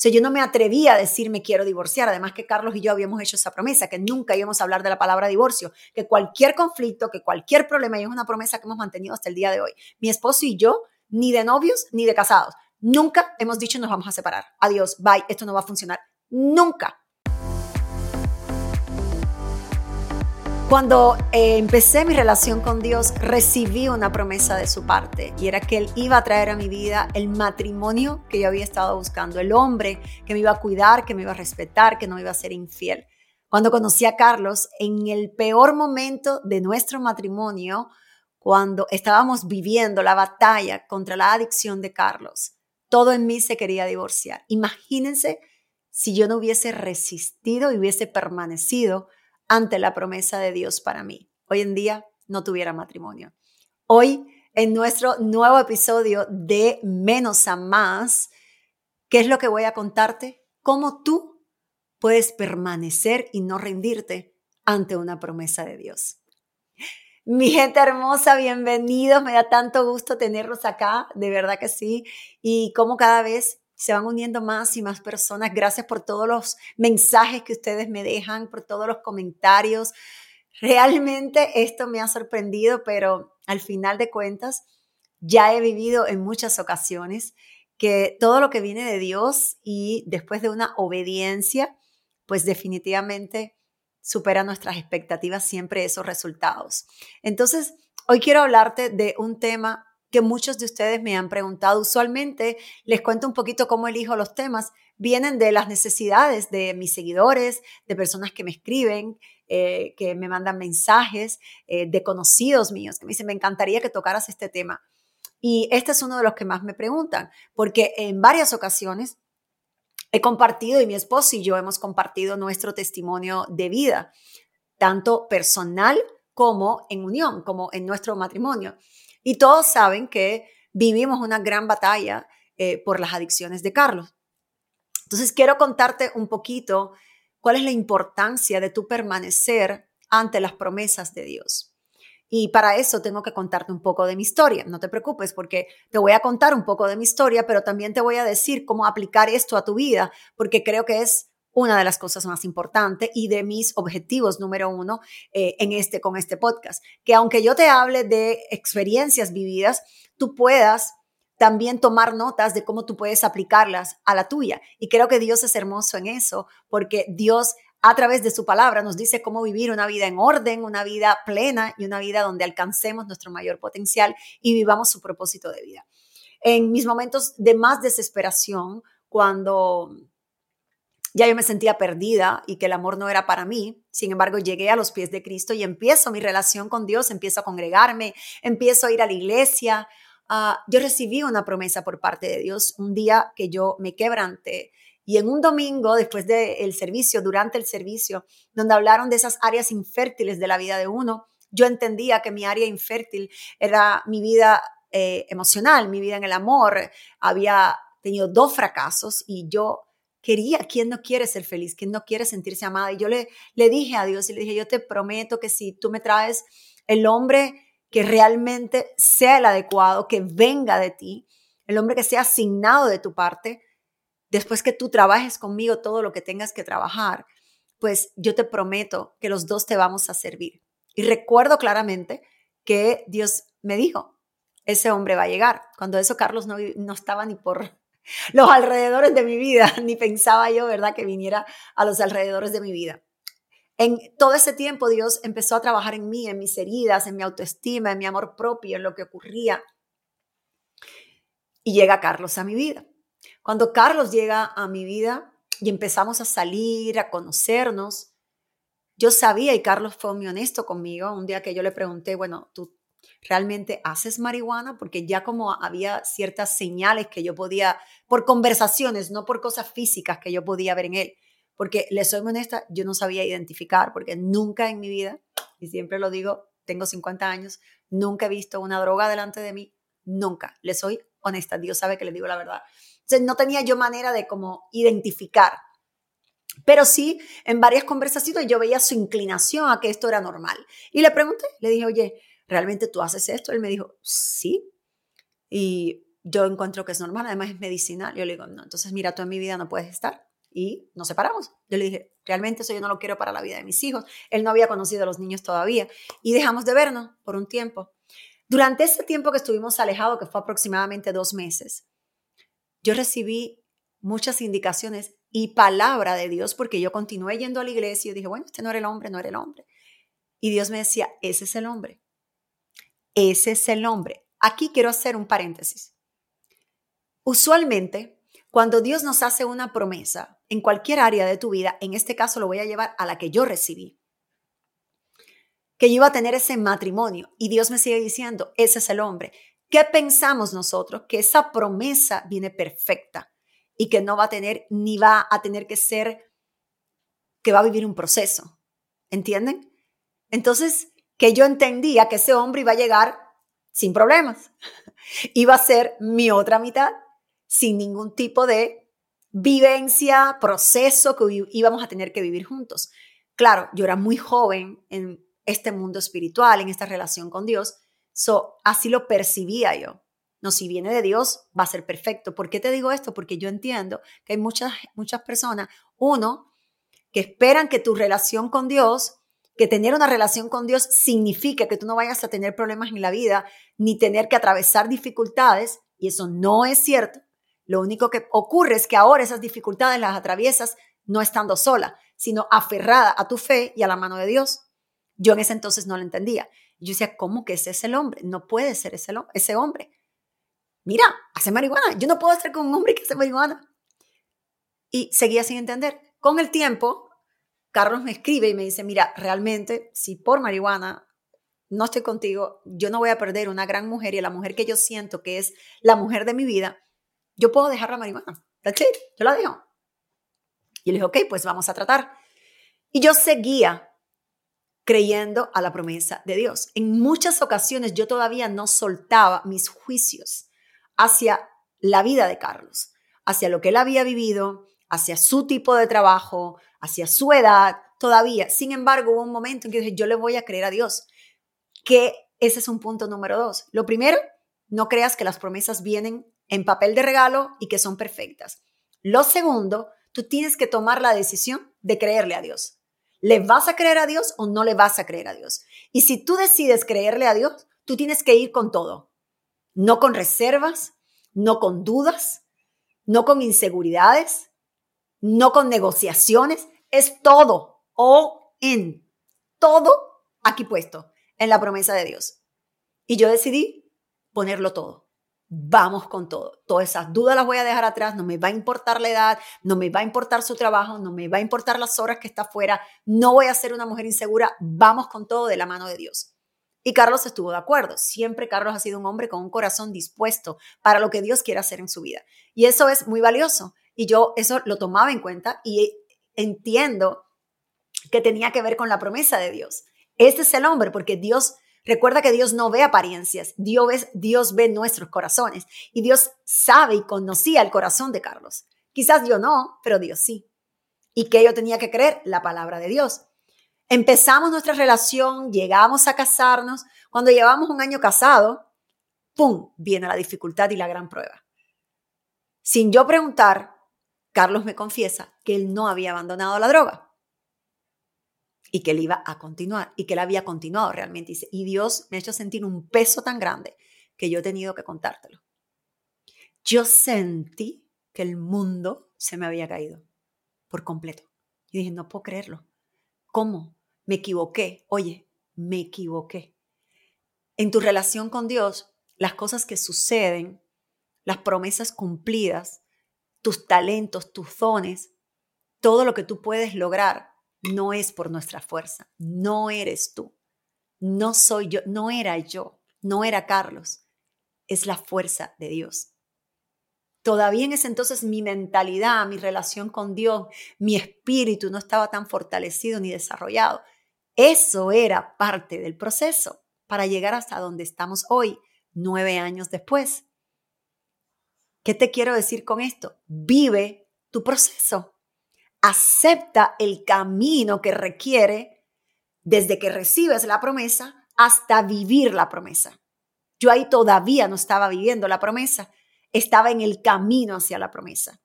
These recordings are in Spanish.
sea, yo no me atrevía a decir me quiero divorciar, además que Carlos y yo habíamos hecho esa promesa, que nunca íbamos a hablar de la palabra divorcio, que cualquier conflicto, que cualquier problema, y es una promesa que hemos mantenido hasta el día de hoy. Mi esposo y yo, ni de novios ni de casados, nunca hemos dicho nos vamos a separar. Adiós, bye, esto no va a funcionar. Nunca. Cuando eh, empecé mi relación con Dios, recibí una promesa de su parte y era que Él iba a traer a mi vida el matrimonio que yo había estado buscando, el hombre que me iba a cuidar, que me iba a respetar, que no me iba a ser infiel. Cuando conocí a Carlos, en el peor momento de nuestro matrimonio, cuando estábamos viviendo la batalla contra la adicción de Carlos, todo en mí se quería divorciar. Imagínense si yo no hubiese resistido y hubiese permanecido ante la promesa de Dios para mí. Hoy en día no tuviera matrimonio. Hoy, en nuestro nuevo episodio de Menos a Más, ¿qué es lo que voy a contarte? Cómo tú puedes permanecer y no rendirte ante una promesa de Dios. Mi gente hermosa, bienvenidos. Me da tanto gusto tenerlos acá, de verdad que sí. Y como cada vez se van uniendo más y más personas. Gracias por todos los mensajes que ustedes me dejan, por todos los comentarios. Realmente esto me ha sorprendido, pero al final de cuentas ya he vivido en muchas ocasiones que todo lo que viene de Dios y después de una obediencia, pues definitivamente supera nuestras expectativas siempre esos resultados. Entonces, hoy quiero hablarte de un tema que muchos de ustedes me han preguntado. Usualmente les cuento un poquito cómo elijo los temas. Vienen de las necesidades de mis seguidores, de personas que me escriben, eh, que me mandan mensajes, eh, de conocidos míos que me dicen, me encantaría que tocaras este tema. Y este es uno de los que más me preguntan, porque en varias ocasiones he compartido y mi esposo y yo hemos compartido nuestro testimonio de vida, tanto personal como en unión, como en nuestro matrimonio. Y todos saben que vivimos una gran batalla eh, por las adicciones de Carlos. Entonces quiero contarte un poquito cuál es la importancia de tu permanecer ante las promesas de Dios. Y para eso tengo que contarte un poco de mi historia. No te preocupes porque te voy a contar un poco de mi historia, pero también te voy a decir cómo aplicar esto a tu vida, porque creo que es una de las cosas más importantes y de mis objetivos número uno eh, en este, con este podcast. Que aunque yo te hable de experiencias vividas, tú puedas también tomar notas de cómo tú puedes aplicarlas a la tuya. Y creo que Dios es hermoso en eso, porque Dios a través de su palabra nos dice cómo vivir una vida en orden, una vida plena y una vida donde alcancemos nuestro mayor potencial y vivamos su propósito de vida. En mis momentos de más desesperación, cuando ya yo me sentía perdida y que el amor no era para mí. Sin embargo, llegué a los pies de Cristo y empiezo mi relación con Dios, empiezo a congregarme, empiezo a ir a la iglesia. Ah, yo recibí una promesa por parte de Dios un día que yo me quebranté. Y en un domingo, después del servicio, durante el servicio, donde hablaron de esas áreas infértiles de la vida de uno, yo entendía que mi área infértil era mi vida eh, emocional, mi vida en el amor. Había tenido dos fracasos y yo quería, ¿quién no quiere ser feliz? ¿Quién no quiere sentirse amada? Y yo le, le dije a Dios y le dije, yo te prometo que si tú me traes el hombre que realmente sea el adecuado, que venga de ti, el hombre que sea asignado de tu parte, después que tú trabajes conmigo todo lo que tengas que trabajar, pues yo te prometo que los dos te vamos a servir. Y recuerdo claramente que Dios me dijo, ese hombre va a llegar. Cuando eso Carlos no, no estaba ni por los alrededores de mi vida, ni pensaba yo, ¿verdad?, que viniera a los alrededores de mi vida. En todo ese tiempo Dios empezó a trabajar en mí, en mis heridas, en mi autoestima, en mi amor propio, en lo que ocurría. Y llega Carlos a mi vida. Cuando Carlos llega a mi vida y empezamos a salir, a conocernos, yo sabía, y Carlos fue muy honesto conmigo, un día que yo le pregunté, bueno, tú realmente haces marihuana, porque ya como había ciertas señales que yo podía, por conversaciones, no por cosas físicas que yo podía ver en él, porque le soy honesta, yo no sabía identificar, porque nunca en mi vida, y siempre lo digo, tengo 50 años, nunca he visto una droga delante de mí, nunca, le soy honesta, Dios sabe que le digo la verdad. Entonces no tenía yo manera de como identificar. Pero sí, en varias conversaciones yo veía su inclinación a que esto era normal. Y le pregunté, le dije, oye, ¿realmente tú haces esto? Él me dijo, sí. Y yo encuentro que es normal, además es medicinal. Yo le digo, no, entonces mira, tú en mi vida no puedes estar. Y nos separamos. Yo le dije, realmente eso yo no lo quiero para la vida de mis hijos. Él no había conocido a los niños todavía. Y dejamos de vernos por un tiempo. Durante ese tiempo que estuvimos alejados, que fue aproximadamente dos meses, yo recibí muchas indicaciones y palabra de Dios porque yo continué yendo a la iglesia y dije, bueno, este no era el hombre, no era el hombre. Y Dios me decía, ese es el hombre. Ese es el hombre. Aquí quiero hacer un paréntesis. Usualmente, cuando Dios nos hace una promesa en cualquier área de tu vida, en este caso lo voy a llevar a la que yo recibí, que yo iba a tener ese matrimonio y Dios me sigue diciendo, ese es el hombre. ¿Qué pensamos nosotros? Que esa promesa viene perfecta y que no va a tener ni va a tener que ser, que va a vivir un proceso. ¿Entienden? Entonces, que yo entendía que ese hombre iba a llegar sin problemas. Iba a ser mi otra mitad sin ningún tipo de vivencia, proceso que íbamos a tener que vivir juntos. Claro, yo era muy joven en este mundo espiritual, en esta relación con Dios, so, así lo percibía yo. No, si viene de Dios, va a ser perfecto. ¿Por qué te digo esto? Porque yo entiendo que hay muchas, muchas personas, uno, que esperan que tu relación con Dios, que tener una relación con Dios signifique que tú no vayas a tener problemas en la vida, ni tener que atravesar dificultades, y eso no es cierto. Lo único que ocurre es que ahora esas dificultades las atraviesas no estando sola, sino aferrada a tu fe y a la mano de Dios. Yo en ese entonces no lo entendía. Yo decía, ¿cómo que ese es el hombre? No puede ser ese, ese hombre. Mira, hace marihuana. Yo no puedo estar con un hombre que hace marihuana. Y seguía sin entender. Con el tiempo, Carlos me escribe y me dice, mira, realmente, si por marihuana no estoy contigo, yo no voy a perder una gran mujer y la mujer que yo siento que es la mujer de mi vida, yo puedo dejar la marihuana. That's it. Yo la dejo. Y le dije, ok, pues vamos a tratar. Y yo seguía creyendo a la promesa de Dios. En muchas ocasiones yo todavía no soltaba mis juicios hacia la vida de Carlos, hacia lo que él había vivido, hacia su tipo de trabajo, hacia su edad, todavía. Sin embargo, hubo un momento en que dije, yo le voy a creer a Dios, que ese es un punto número dos. Lo primero, no creas que las promesas vienen en papel de regalo y que son perfectas. Lo segundo, tú tienes que tomar la decisión de creerle a Dios. ¿Le vas a creer a Dios o no le vas a creer a Dios? Y si tú decides creerle a Dios, tú tienes que ir con todo. No con reservas, no con dudas, no con inseguridades, no con negociaciones. Es todo o en todo aquí puesto en la promesa de Dios. Y yo decidí ponerlo todo vamos con todo. Todas esas dudas las voy a dejar atrás, no me va a importar la edad, no me va a importar su trabajo, no me va a importar las horas que está afuera, no voy a ser una mujer insegura, vamos con todo de la mano de Dios. Y Carlos estuvo de acuerdo. Siempre Carlos ha sido un hombre con un corazón dispuesto para lo que Dios quiere hacer en su vida. Y eso es muy valioso. Y yo eso lo tomaba en cuenta y entiendo que tenía que ver con la promesa de Dios. Este es el hombre porque Dios Recuerda que Dios no ve apariencias, Dios, Dios ve nuestros corazones y Dios sabe y conocía el corazón de Carlos. Quizás yo no, pero Dios sí. ¿Y que yo tenía que creer? La palabra de Dios. Empezamos nuestra relación, llegamos a casarnos. Cuando llevamos un año casado, ¡pum! viene la dificultad y la gran prueba. Sin yo preguntar, Carlos me confiesa que él no había abandonado la droga y que él iba a continuar y que él había continuado realmente. Y Dios me ha hecho sentir un peso tan grande que yo he tenido que contártelo. Yo sentí que el mundo se me había caído por completo. Y dije, no puedo creerlo. ¿Cómo? Me equivoqué. Oye, me equivoqué. En tu relación con Dios, las cosas que suceden, las promesas cumplidas, tus talentos, tus dones, todo lo que tú puedes lograr, no es por nuestra fuerza, no eres tú, no soy yo, no era yo, no era Carlos, es la fuerza de Dios. Todavía en ese entonces mi mentalidad, mi relación con Dios, mi espíritu no estaba tan fortalecido ni desarrollado. Eso era parte del proceso para llegar hasta donde estamos hoy, nueve años después. ¿Qué te quiero decir con esto? Vive tu proceso acepta el camino que requiere desde que recibes la promesa hasta vivir la promesa. Yo ahí todavía no estaba viviendo la promesa. estaba en el camino hacia la promesa.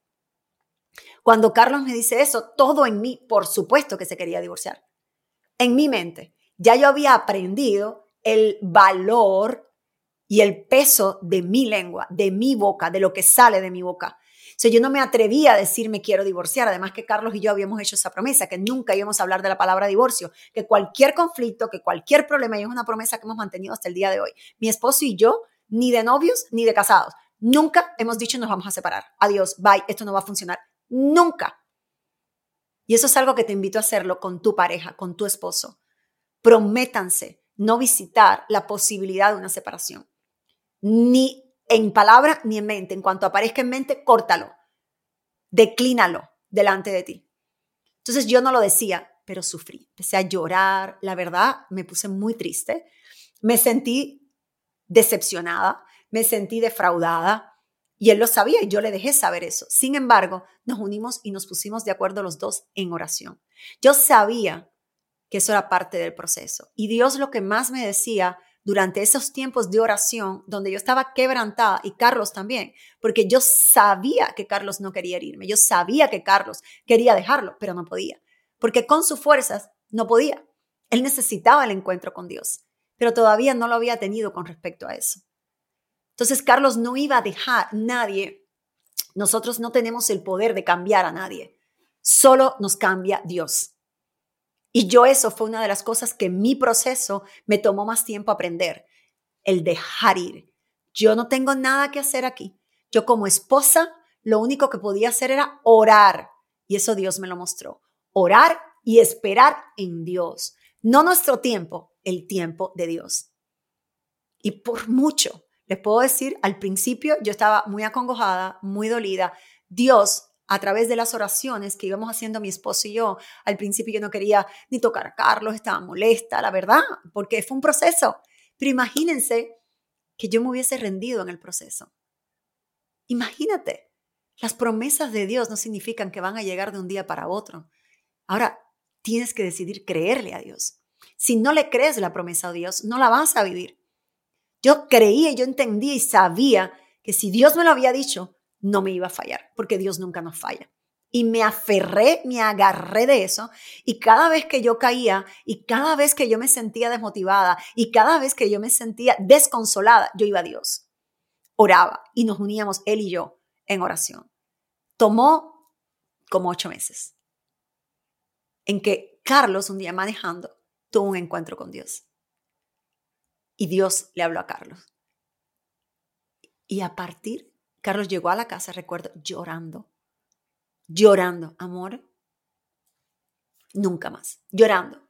Cuando Carlos me dice eso, todo en mí, por supuesto que se quería divorciar. En mi mente, ya yo había aprendido el valor y el peso de mi lengua, de mi boca, de lo que sale de mi boca. O sea, yo no me atrevía a decir me quiero divorciar, además que Carlos y yo habíamos hecho esa promesa, que nunca íbamos a hablar de la palabra divorcio, que cualquier conflicto, que cualquier problema, y es una promesa que hemos mantenido hasta el día de hoy. Mi esposo y yo, ni de novios ni de casados, nunca hemos dicho nos vamos a separar. Adiós, bye, esto no va a funcionar. Nunca. Y eso es algo que te invito a hacerlo con tu pareja, con tu esposo. Prométanse no visitar la posibilidad de una separación. Ni en palabra ni en mente. En cuanto aparezca en mente, córtalo. Declínalo delante de ti. Entonces yo no lo decía, pero sufrí. Empecé a llorar. La verdad, me puse muy triste. Me sentí decepcionada. Me sentí defraudada. Y él lo sabía y yo le dejé saber eso. Sin embargo, nos unimos y nos pusimos de acuerdo los dos en oración. Yo sabía que eso era parte del proceso. Y Dios lo que más me decía durante esos tiempos de oración, donde yo estaba quebrantada, y Carlos también, porque yo sabía que Carlos no quería irme, yo sabía que Carlos quería dejarlo, pero no podía, porque con sus fuerzas no podía. Él necesitaba el encuentro con Dios, pero todavía no lo había tenido con respecto a eso. Entonces Carlos no iba a dejar nadie. Nosotros no tenemos el poder de cambiar a nadie. Solo nos cambia Dios. Y yo eso fue una de las cosas que mi proceso me tomó más tiempo aprender. El dejar ir. Yo no tengo nada que hacer aquí. Yo como esposa, lo único que podía hacer era orar. Y eso Dios me lo mostró. Orar y esperar en Dios. No nuestro tiempo, el tiempo de Dios. Y por mucho les puedo decir, al principio yo estaba muy acongojada, muy dolida. Dios, a través de las oraciones que íbamos haciendo mi esposo y yo, al principio yo no quería ni tocar a Carlos, estaba molesta, la verdad, porque fue un proceso. Pero imagínense que yo me hubiese rendido en el proceso. Imagínate, las promesas de Dios no significan que van a llegar de un día para otro. Ahora, tienes que decidir creerle a Dios. Si no le crees la promesa a Dios, no la vas a vivir. Yo creía, yo entendía y sabía que si Dios me lo había dicho, no me iba a fallar, porque Dios nunca nos falla. Y me aferré, me agarré de eso. Y cada vez que yo caía, y cada vez que yo me sentía desmotivada, y cada vez que yo me sentía desconsolada, yo iba a Dios. Oraba y nos uníamos él y yo en oración. Tomó como ocho meses en que Carlos, un día manejando, tuvo un encuentro con Dios. Y Dios le habló a Carlos. Y a partir, Carlos llegó a la casa, recuerdo, llorando, llorando, amor, nunca más, llorando.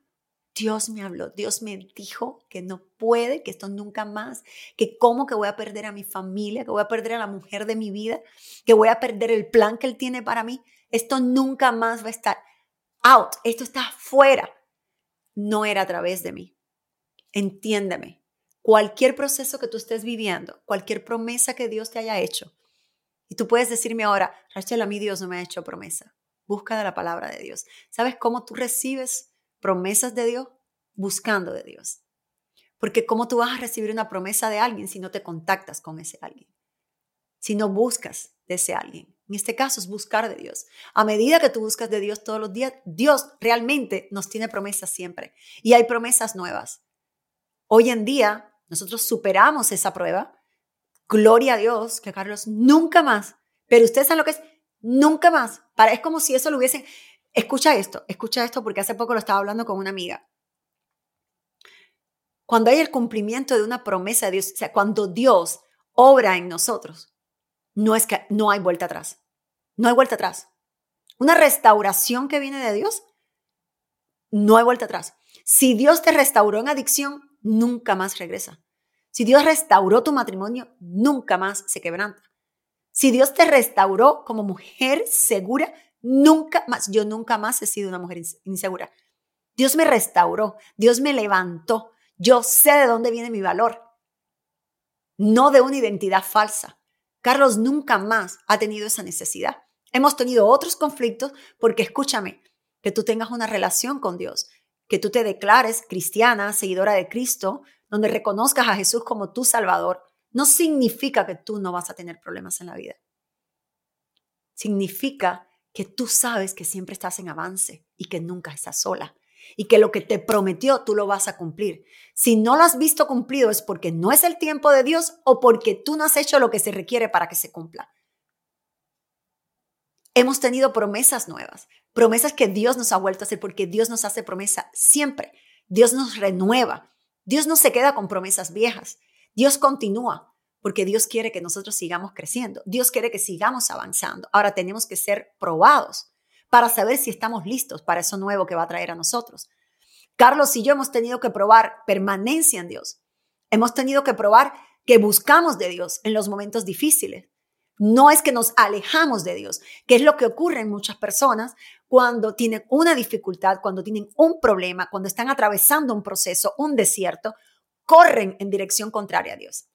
Dios me habló, Dios me dijo que no puede, que esto nunca más, que cómo que voy a perder a mi familia, que voy a perder a la mujer de mi vida, que voy a perder el plan que Él tiene para mí. Esto nunca más va a estar out, esto está fuera. No era a través de mí. Entiéndeme, cualquier proceso que tú estés viviendo, cualquier promesa que Dios te haya hecho. Y tú puedes decirme ahora, Rachel, a mí Dios no me ha hecho promesa. Busca de la palabra de Dios. ¿Sabes cómo tú recibes promesas de Dios? Buscando de Dios. Porque ¿cómo tú vas a recibir una promesa de alguien si no te contactas con ese alguien? Si no buscas de ese alguien. En este caso es buscar de Dios. A medida que tú buscas de Dios todos los días, Dios realmente nos tiene promesas siempre. Y hay promesas nuevas. Hoy en día nosotros superamos esa prueba. Gloria a Dios que Carlos nunca más, pero ustedes saben lo que es, nunca más. Para, es como si eso lo hubiesen... Escucha esto, escucha esto porque hace poco lo estaba hablando con una amiga. Cuando hay el cumplimiento de una promesa de Dios, o sea, cuando Dios obra en nosotros, no es que no hay vuelta atrás. No hay vuelta atrás. Una restauración que viene de Dios, no hay vuelta atrás. Si Dios te restauró en adicción, nunca más regresa. Si Dios restauró tu matrimonio, nunca más se quebranta. Si Dios te restauró como mujer segura, nunca más, yo nunca más he sido una mujer insegura. Dios me restauró, Dios me levantó. Yo sé de dónde viene mi valor, no de una identidad falsa. Carlos nunca más ha tenido esa necesidad. Hemos tenido otros conflictos porque escúchame, que tú tengas una relación con Dios, que tú te declares cristiana, seguidora de Cristo, donde reconozcas a Jesús como tu Salvador, no significa que tú no vas a tener problemas en la vida. Significa que tú sabes que siempre estás en avance y que nunca estás sola y que lo que te prometió tú lo vas a cumplir. Si no lo has visto cumplido es porque no es el tiempo de Dios o porque tú no has hecho lo que se requiere para que se cumpla. Hemos tenido promesas nuevas, promesas que Dios nos ha vuelto a hacer porque Dios nos hace promesa siempre. Dios nos renueva. Dios no se queda con promesas viejas. Dios continúa porque Dios quiere que nosotros sigamos creciendo. Dios quiere que sigamos avanzando. Ahora tenemos que ser probados para saber si estamos listos para eso nuevo que va a traer a nosotros. Carlos y yo hemos tenido que probar permanencia en Dios. Hemos tenido que probar que buscamos de Dios en los momentos difíciles. No es que nos alejamos de Dios, que es lo que ocurre en muchas personas cuando tienen una dificultad, cuando tienen un problema, cuando están atravesando un proceso, un desierto, corren en dirección contraria a Dios.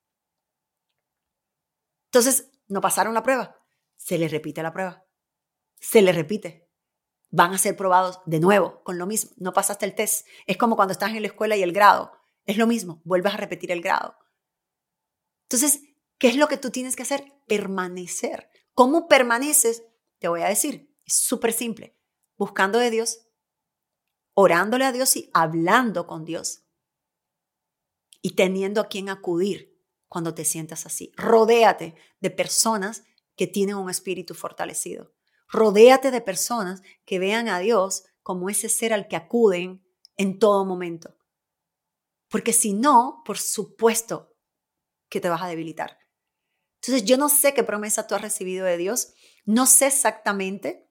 Entonces, no pasaron la prueba, se les repite la prueba, se les repite. Van a ser probados de nuevo con lo mismo. No pasaste el test. Es como cuando estás en la escuela y el grado. Es lo mismo, vuelves a repetir el grado. Entonces, ¿qué es lo que tú tienes que hacer? Permanecer. ¿Cómo permaneces? Te voy a decir, es súper simple. Buscando de Dios, orándole a Dios y hablando con Dios. Y teniendo a quien acudir cuando te sientas así. Rodéate de personas que tienen un espíritu fortalecido. Rodéate de personas que vean a Dios como ese ser al que acuden en todo momento. Porque si no, por supuesto que te vas a debilitar. Entonces, yo no sé qué promesa tú has recibido de Dios, no sé exactamente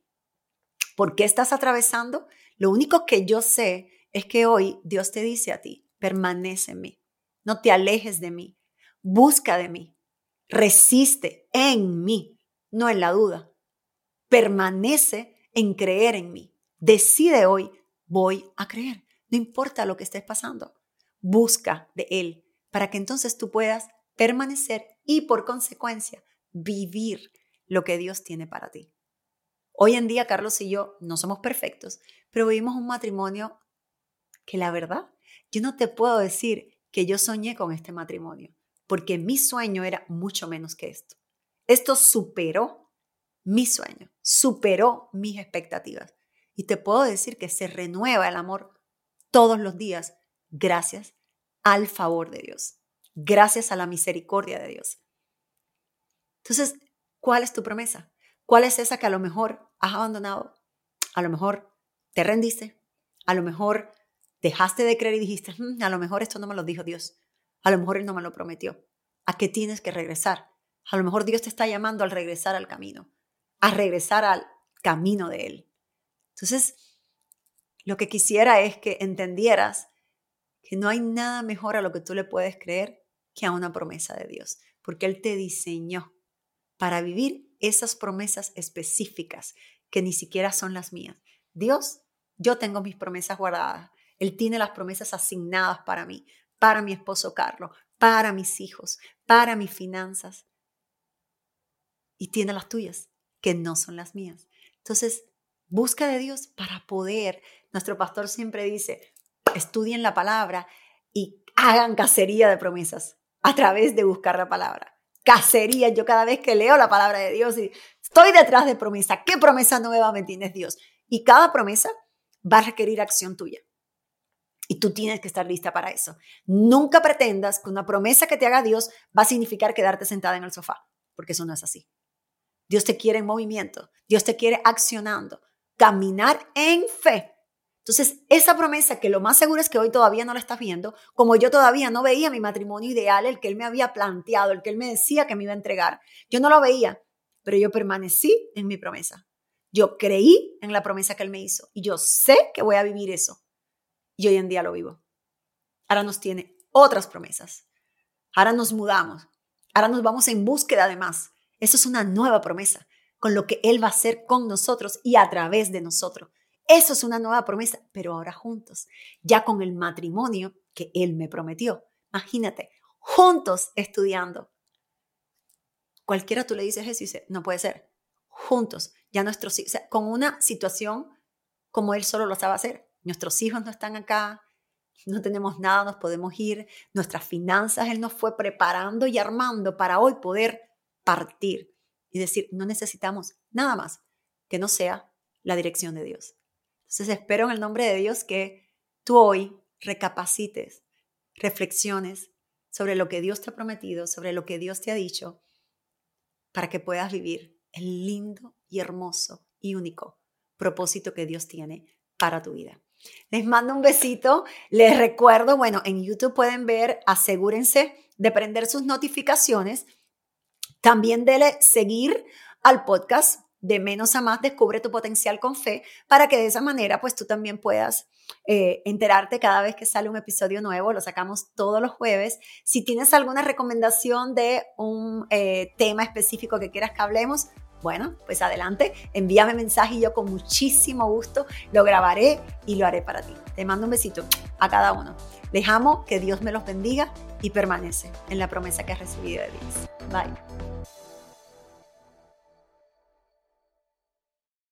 por qué estás atravesando. Lo único que yo sé es que hoy Dios te dice a ti, permanece en mí, no te alejes de mí, busca de mí, resiste en mí, no en la duda. Permanece en creer en mí. Decide hoy, voy a creer. No importa lo que estés pasando. Busca de Él para que entonces tú puedas permanecer y por consecuencia vivir lo que Dios tiene para ti. Hoy en día Carlos y yo no somos perfectos, pero vivimos un matrimonio que la verdad, yo no te puedo decir que yo soñé con este matrimonio porque mi sueño era mucho menos que esto. Esto superó mi sueño, superó mis expectativas. Y te puedo decir que se renueva el amor todos los días gracias al favor de Dios, gracias a la misericordia de Dios. Entonces, ¿cuál es tu promesa? ¿Cuál es esa que a lo mejor has abandonado? A lo mejor te rendiste, a lo mejor dejaste de creer y dijiste, mm, a lo mejor esto no me lo dijo Dios. A lo mejor Él no me lo prometió. ¿A qué tienes que regresar? A lo mejor Dios te está llamando al regresar al camino, a regresar al camino de Él. Entonces, lo que quisiera es que entendieras que no hay nada mejor a lo que tú le puedes creer que a una promesa de Dios, porque Él te diseñó para vivir esas promesas específicas que ni siquiera son las mías. Dios, yo tengo mis promesas guardadas. Él tiene las promesas asignadas para mí para mi esposo Carlos, para mis hijos, para mis finanzas. Y tiene las tuyas, que no son las mías. Entonces, busca de Dios para poder. Nuestro pastor siempre dice, estudien la palabra y hagan cacería de promesas a través de buscar la palabra. Cacería, yo cada vez que leo la palabra de Dios y estoy detrás de promesa, ¿qué promesa nueva me tienes Dios? Y cada promesa va a requerir acción tuya. Y tú tienes que estar lista para eso. Nunca pretendas que una promesa que te haga Dios va a significar quedarte sentada en el sofá, porque eso no es así. Dios te quiere en movimiento, Dios te quiere accionando, caminar en fe. Entonces, esa promesa que lo más seguro es que hoy todavía no la estás viendo, como yo todavía no veía mi matrimonio ideal, el que él me había planteado, el que él me decía que me iba a entregar, yo no lo veía, pero yo permanecí en mi promesa. Yo creí en la promesa que él me hizo y yo sé que voy a vivir eso y hoy en día lo vivo. Ahora nos tiene otras promesas. Ahora nos mudamos. Ahora nos vamos en búsqueda de más. Eso es una nueva promesa con lo que Él va a hacer con nosotros y a través de nosotros. Eso es una nueva promesa, pero ahora juntos, ya con el matrimonio que Él me prometió. Imagínate, juntos estudiando. Cualquiera tú le dices eso y dice, no puede ser. Juntos, ya nuestros hijos, con una situación como Él solo lo sabe hacer nuestros hijos no están acá, no tenemos nada, nos podemos ir, nuestras finanzas Él nos fue preparando y armando para hoy poder partir y decir, no necesitamos nada más que no sea la dirección de Dios. Entonces espero en el nombre de Dios que tú hoy recapacites, reflexiones sobre lo que Dios te ha prometido, sobre lo que Dios te ha dicho, para que puedas vivir el lindo y hermoso y único propósito que Dios tiene para tu vida. Les mando un besito. Les recuerdo, bueno, en YouTube pueden ver, asegúrense de prender sus notificaciones. También dele seguir al podcast de menos a más, descubre tu potencial con fe, para que de esa manera pues tú también puedas eh, enterarte cada vez que sale un episodio nuevo, lo sacamos todos los jueves. Si tienes alguna recomendación de un eh, tema específico que quieras que hablemos, bueno, pues adelante, envíame mensaje y yo con muchísimo gusto lo grabaré y lo haré para ti. Te mando un besito a cada uno. Les amo, que Dios me los bendiga y permanece en la promesa que has recibido de Dios. Bye.